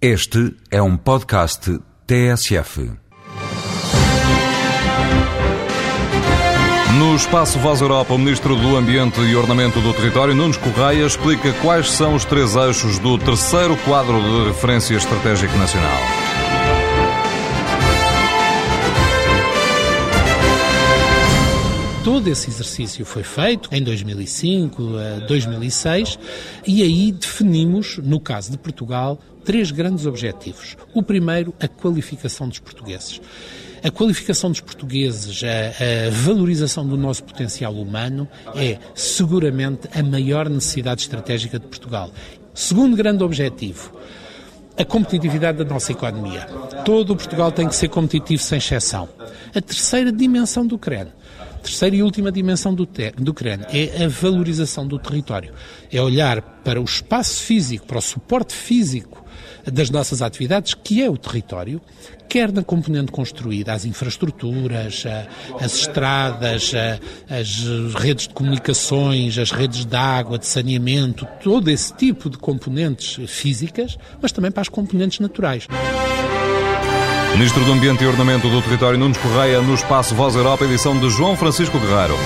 Este é um podcast TSF. No espaço Voz Europa, o Ministro do Ambiente e Ornamento do Território, Nunes Correia, explica quais são os três eixos do terceiro quadro de referência estratégico nacional. Todo esse exercício foi feito em 2005, 2006 e aí definimos, no caso de Portugal, três grandes objetivos. O primeiro, a qualificação dos portugueses. A qualificação dos portugueses, a, a, valorização do nosso potencial humano é seguramente a maior necessidade estratégica de Portugal. Segundo grande objetivo, a competitividade da nossa economia. Todo o Portugal tem que ser competitivo sem exceção. A terceira dimensão do CREN terceira e última dimensão do, do CREN é a valorização do território. É olhar para o espaço físico, para o suporte físico das nossas atividades, que é o território, quer na componente construída, as infraestruturas, as estradas, as redes de comunicações, as redes de água, de saneamento, todo esse tipo de componentes físicas, mas também para as componentes naturais. Ministro do Ambiente e Ornamento do Território Nunes Correia, no Espaço Voz Europa, edição de João Francisco Guerreiro.